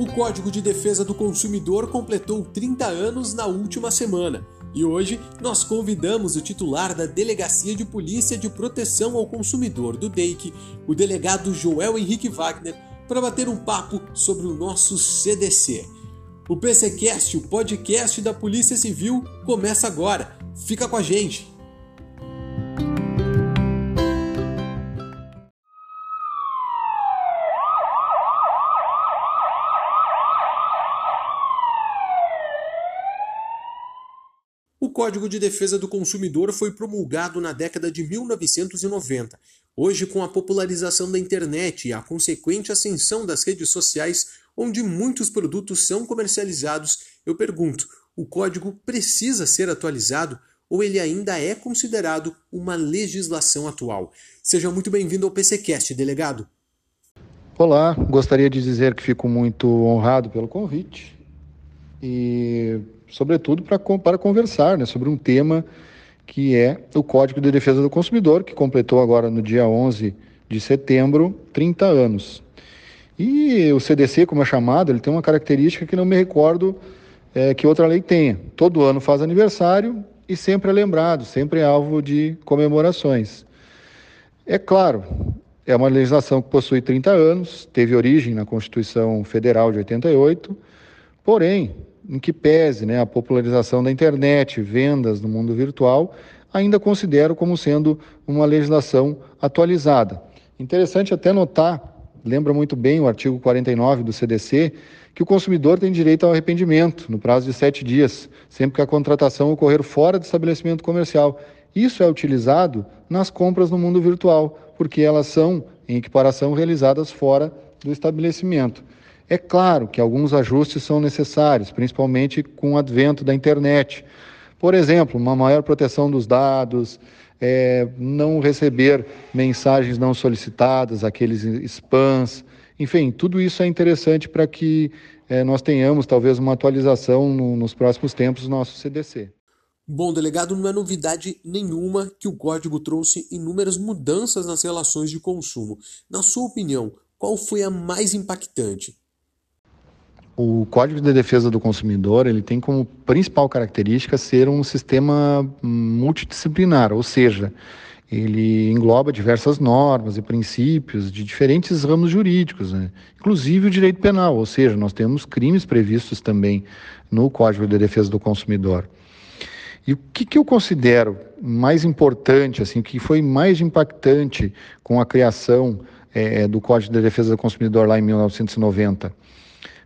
O Código de Defesa do Consumidor completou 30 anos na última semana. E hoje nós convidamos o titular da Delegacia de Polícia de Proteção ao Consumidor do DEIC, o delegado Joel Henrique Wagner, para bater um papo sobre o nosso CDC. O PCcast, o podcast da Polícia Civil, começa agora. Fica com a gente. Código de Defesa do Consumidor foi promulgado na década de 1990. Hoje, com a popularização da internet e a consequente ascensão das redes sociais, onde muitos produtos são comercializados, eu pergunto: o código precisa ser atualizado ou ele ainda é considerado uma legislação atual? Seja muito bem-vindo ao PCcast, delegado. Olá, gostaria de dizer que fico muito honrado pelo convite e sobretudo para, para conversar né, sobre um tema que é o Código de Defesa do Consumidor, que completou agora no dia 11 de setembro 30 anos. E o CDC, como é chamado, ele tem uma característica que não me recordo é, que outra lei tenha. Todo ano faz aniversário e sempre é lembrado, sempre é alvo de comemorações. É claro, é uma legislação que possui 30 anos, teve origem na Constituição Federal de 88, porém, em que pese né, a popularização da internet, vendas no mundo virtual, ainda considero como sendo uma legislação atualizada. Interessante até notar, lembra muito bem o artigo 49 do CDC, que o consumidor tem direito ao arrependimento no prazo de sete dias, sempre que a contratação ocorrer fora do estabelecimento comercial. Isso é utilizado nas compras no mundo virtual, porque elas são, em equiparação, realizadas fora do estabelecimento. É claro que alguns ajustes são necessários, principalmente com o advento da internet. Por exemplo, uma maior proteção dos dados, é, não receber mensagens não solicitadas, aqueles spams, enfim, tudo isso é interessante para que é, nós tenhamos talvez uma atualização no, nos próximos tempos do nosso CDC. Bom, delegado, não é novidade nenhuma que o código trouxe inúmeras mudanças nas relações de consumo. Na sua opinião, qual foi a mais impactante? O Código de Defesa do Consumidor ele tem como principal característica ser um sistema multidisciplinar, ou seja, ele engloba diversas normas e princípios de diferentes ramos jurídicos, né? inclusive o direito penal, ou seja, nós temos crimes previstos também no Código de Defesa do Consumidor. E o que, que eu considero mais importante, assim, o que foi mais impactante com a criação é, do Código de Defesa do Consumidor lá em 1990?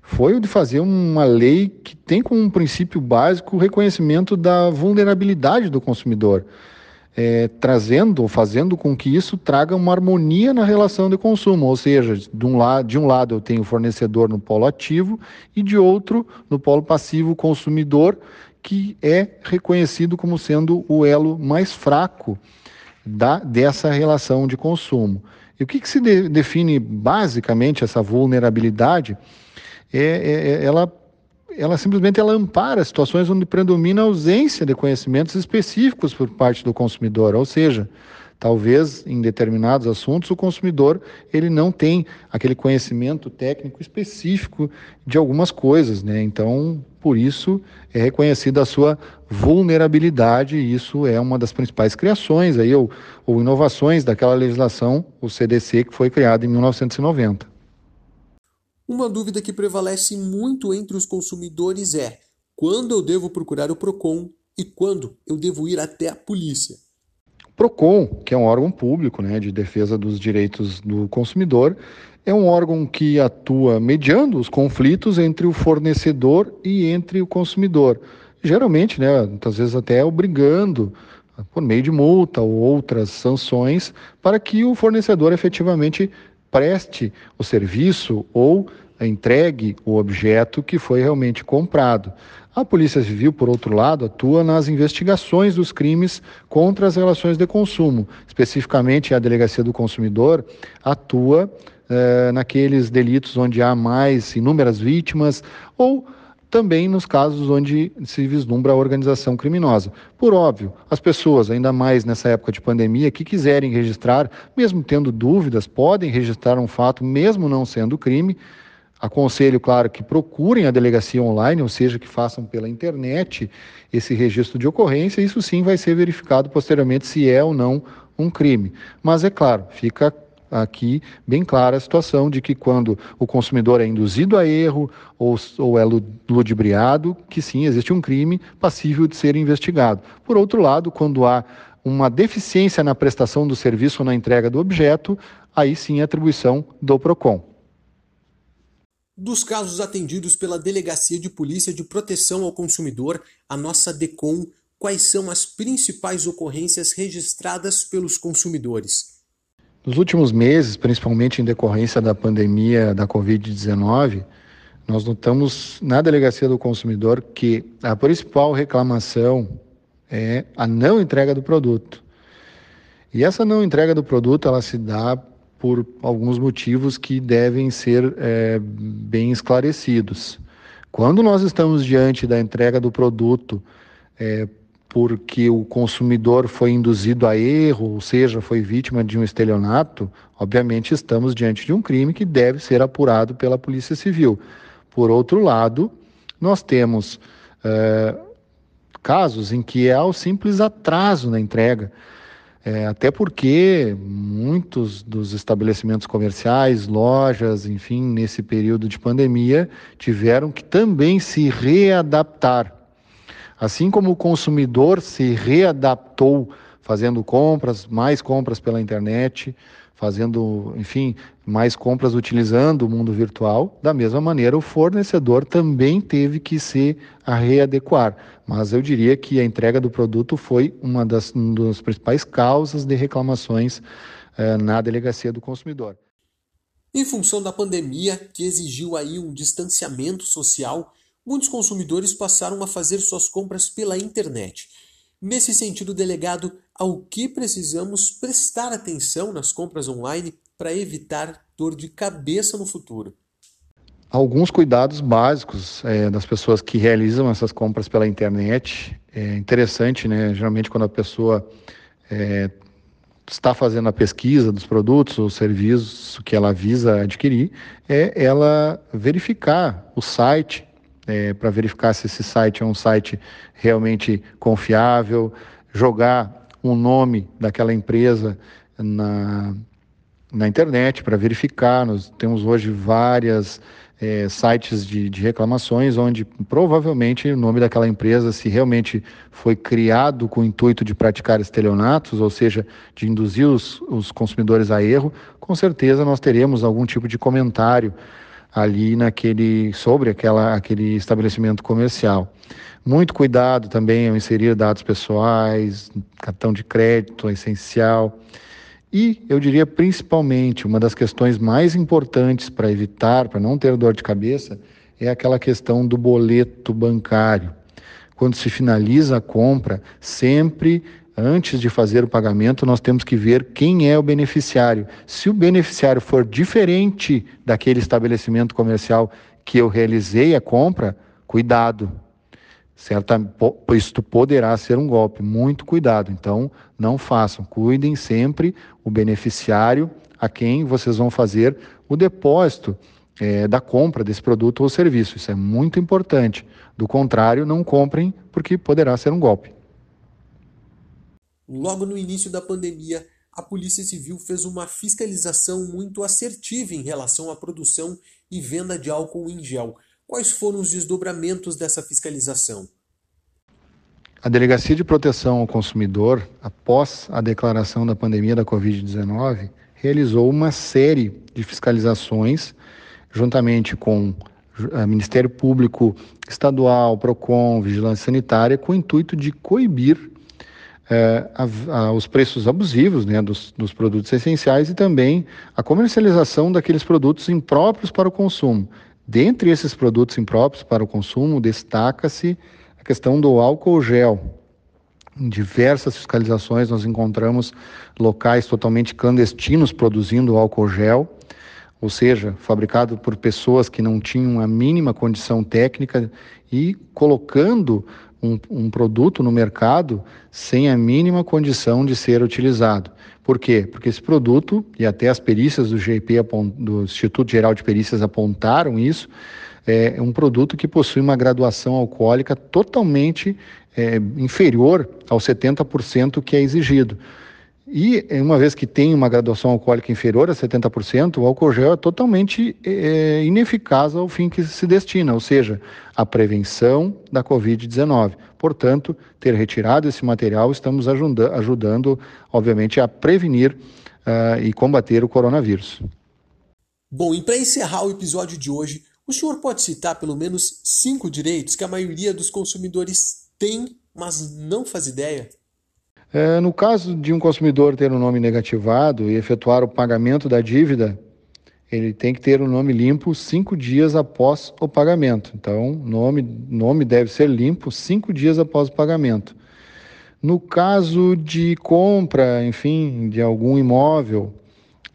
Foi o de fazer uma lei que tem como um princípio básico o reconhecimento da vulnerabilidade do consumidor, é, trazendo ou fazendo com que isso traga uma harmonia na relação de consumo, ou seja, de um, lado, de um lado eu tenho o fornecedor no polo ativo e de outro no polo passivo o consumidor, que é reconhecido como sendo o elo mais fraco da, dessa relação de consumo. E o que, que se de, define basicamente essa vulnerabilidade? É, é, é, ela, ela simplesmente ela ampara situações onde predomina a ausência de conhecimentos específicos por parte do consumidor, ou seja, talvez em determinados assuntos o consumidor ele não tem aquele conhecimento técnico específico de algumas coisas, né? Então, por isso é reconhecida a sua vulnerabilidade e isso é uma das principais criações aí ou, ou inovações daquela legislação, o CDC que foi criado em 1990. Uma dúvida que prevalece muito entre os consumidores é: quando eu devo procurar o Procon e quando eu devo ir até a polícia? Procon, que é um órgão público né, de defesa dos direitos do consumidor, é um órgão que atua mediando os conflitos entre o fornecedor e entre o consumidor. Geralmente, né, muitas vezes até obrigando por meio de multa ou outras sanções para que o fornecedor efetivamente preste o serviço ou entregue o objeto que foi realmente comprado. A Polícia Civil, por outro lado, atua nas investigações dos crimes contra as relações de consumo. Especificamente, a Delegacia do Consumidor atua eh, naqueles delitos onde há mais inúmeras vítimas ou também nos casos onde se vislumbra a organização criminosa. Por óbvio, as pessoas, ainda mais nessa época de pandemia, que quiserem registrar, mesmo tendo dúvidas, podem registrar um fato, mesmo não sendo crime, Aconselho, claro, que procurem a delegacia online, ou seja, que façam pela internet esse registro de ocorrência. Isso sim vai ser verificado posteriormente se é ou não um crime. Mas é claro, fica aqui bem clara a situação de que quando o consumidor é induzido a erro ou, ou é ludibriado, que sim, existe um crime passível de ser investigado. Por outro lado, quando há uma deficiência na prestação do serviço ou na entrega do objeto, aí sim a atribuição do PROCON. Dos casos atendidos pela Delegacia de Polícia de Proteção ao Consumidor, a nossa DECOM, quais são as principais ocorrências registradas pelos consumidores? Nos últimos meses, principalmente em decorrência da pandemia da Covid-19, nós notamos na Delegacia do Consumidor que a principal reclamação é a não entrega do produto. E essa não entrega do produto, ela se dá por alguns motivos que devem ser é, bem esclarecidos. Quando nós estamos diante da entrega do produto é, porque o consumidor foi induzido a erro, ou seja, foi vítima de um estelionato, obviamente estamos diante de um crime que deve ser apurado pela Polícia Civil. Por outro lado, nós temos é, casos em que há o simples atraso na entrega. É, até porque muitos dos estabelecimentos comerciais, lojas, enfim, nesse período de pandemia, tiveram que também se readaptar Assim como o consumidor se readaptou fazendo compras, mais compras pela internet, fazendo, enfim, mais compras utilizando o mundo virtual, da mesma maneira o fornecedor também teve que se readequar. Mas eu diria que a entrega do produto foi uma das, uma das principais causas de reclamações eh, na delegacia do consumidor. Em função da pandemia, que exigiu aí um distanciamento social, muitos consumidores passaram a fazer suas compras pela internet. Nesse sentido, delegado, ao que precisamos prestar atenção nas compras online para evitar dor de cabeça no futuro? Alguns cuidados básicos é, das pessoas que realizam essas compras pela internet. É interessante, né? Geralmente, quando a pessoa é, está fazendo a pesquisa dos produtos ou serviços que ela visa adquirir, é ela verificar o site é, para verificar se esse site é um site realmente confiável, jogar um nome daquela empresa na, na internet para verificar. Nós temos hoje várias é, sites de, de, reclamações onde provavelmente o nome daquela empresa, se realmente foi criado com o intuito de praticar estelionatos, ou seja, de induzir os, os consumidores a erro, com certeza nós teremos algum tipo de comentário ali naquele sobre aquela, aquele estabelecimento comercial. Muito cuidado também ao inserir dados pessoais, cartão de crédito é essencial. E eu diria principalmente uma das questões mais importantes para evitar, para não ter dor de cabeça, é aquela questão do boleto bancário. Quando se finaliza a compra, sempre Antes de fazer o pagamento, nós temos que ver quem é o beneficiário. Se o beneficiário for diferente daquele estabelecimento comercial que eu realizei a compra, cuidado. Certa, isto poderá ser um golpe. Muito cuidado. Então, não façam. Cuidem sempre o beneficiário a quem vocês vão fazer o depósito é, da compra desse produto ou serviço. Isso é muito importante. Do contrário, não comprem, porque poderá ser um golpe. Logo no início da pandemia, a Polícia Civil fez uma fiscalização muito assertiva em relação à produção e venda de álcool em gel. Quais foram os desdobramentos dessa fiscalização? A Delegacia de Proteção ao Consumidor, após a declaração da pandemia da Covid-19, realizou uma série de fiscalizações, juntamente com o eh, Ministério Público Estadual, PROCON, Vigilância Sanitária, com o intuito de coibir é, a, a, os preços abusivos né, dos, dos, produtos essenciais e também a comercialização daqueles produtos impróprios para o consumo. Dentre esses produtos impróprios para o consumo, destaca-se a questão do álcool gel. Em diversas fiscalizações, nós encontramos locais totalmente clandestinos produzindo álcool gel, ou seja, fabricado por pessoas que não tinham a mínima condição técnica e colocando um, um produto no mercado sem a mínima condição de ser utilizado. Por quê? Porque esse produto, e até as perícias do GIP, do Instituto Geral de Perícias apontaram isso, é um produto que possui uma graduação alcoólica totalmente é, inferior ao 70% que é exigido. E uma vez que tem uma graduação alcoólica inferior a 70%, o álcool gel é totalmente é, ineficaz ao fim que se destina, ou seja, a prevenção da Covid-19. Portanto, ter retirado esse material, estamos ajuda ajudando, obviamente, a prevenir uh, e combater o coronavírus. Bom, e para encerrar o episódio de hoje, o senhor pode citar pelo menos cinco direitos que a maioria dos consumidores tem, mas não faz ideia? É, no caso de um consumidor ter um nome negativado e efetuar o pagamento da dívida, ele tem que ter o um nome limpo cinco dias após o pagamento. Então, nome nome deve ser limpo cinco dias após o pagamento. No caso de compra, enfim, de algum imóvel,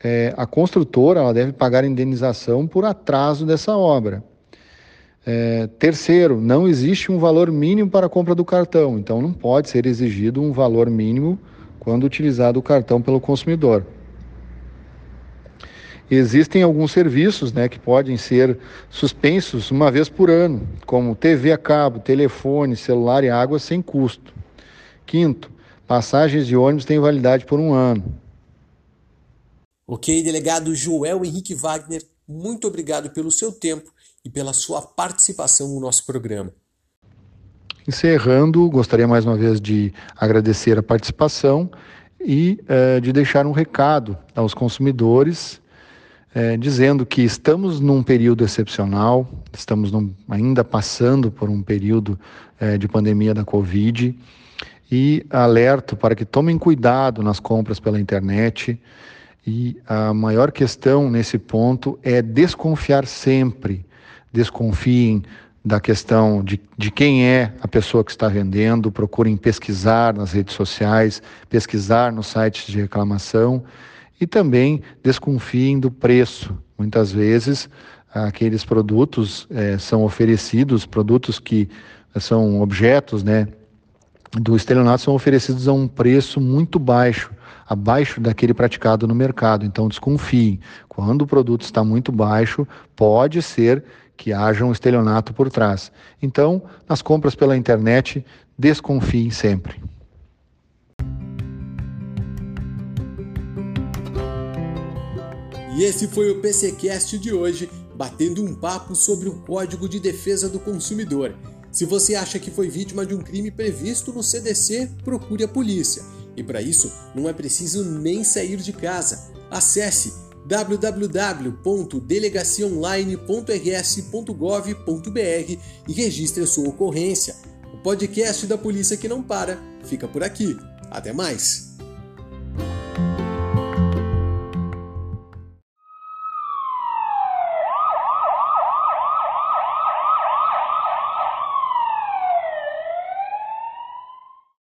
é, a construtora ela deve pagar indenização por atraso dessa obra. É, terceiro, não existe um valor mínimo para a compra do cartão, então não pode ser exigido um valor mínimo quando utilizado o cartão pelo consumidor. Existem alguns serviços né, que podem ser suspensos uma vez por ano, como TV a cabo, telefone, celular e água sem custo. Quinto, passagens de ônibus têm validade por um ano. Ok, delegado Joel Henrique Wagner, muito obrigado pelo seu tempo e pela sua participação no nosso programa. Encerrando, gostaria mais uma vez de agradecer a participação e eh, de deixar um recado aos consumidores, eh, dizendo que estamos num período excepcional, estamos num, ainda passando por um período eh, de pandemia da Covid e alerto para que tomem cuidado nas compras pela internet. E a maior questão nesse ponto é desconfiar sempre desconfiem da questão de, de quem é a pessoa que está vendendo, procurem pesquisar nas redes sociais, pesquisar nos sites de reclamação e também desconfiem do preço. Muitas vezes aqueles produtos é, são oferecidos, produtos que são objetos né, do estelionato são oferecidos a um preço muito baixo, abaixo daquele praticado no mercado. Então desconfiem. Quando o produto está muito baixo, pode ser que haja um estelionato por trás. Então, nas compras pela internet, desconfiem sempre. E esse foi o PCcast de hoje, batendo um papo sobre o Código de Defesa do Consumidor. Se você acha que foi vítima de um crime previsto no CDC, procure a polícia. E para isso, não é preciso nem sair de casa. Acesse www.delegaciaonline.rs.gov.br e registre a sua ocorrência. O podcast da Polícia que não para fica por aqui. Até mais!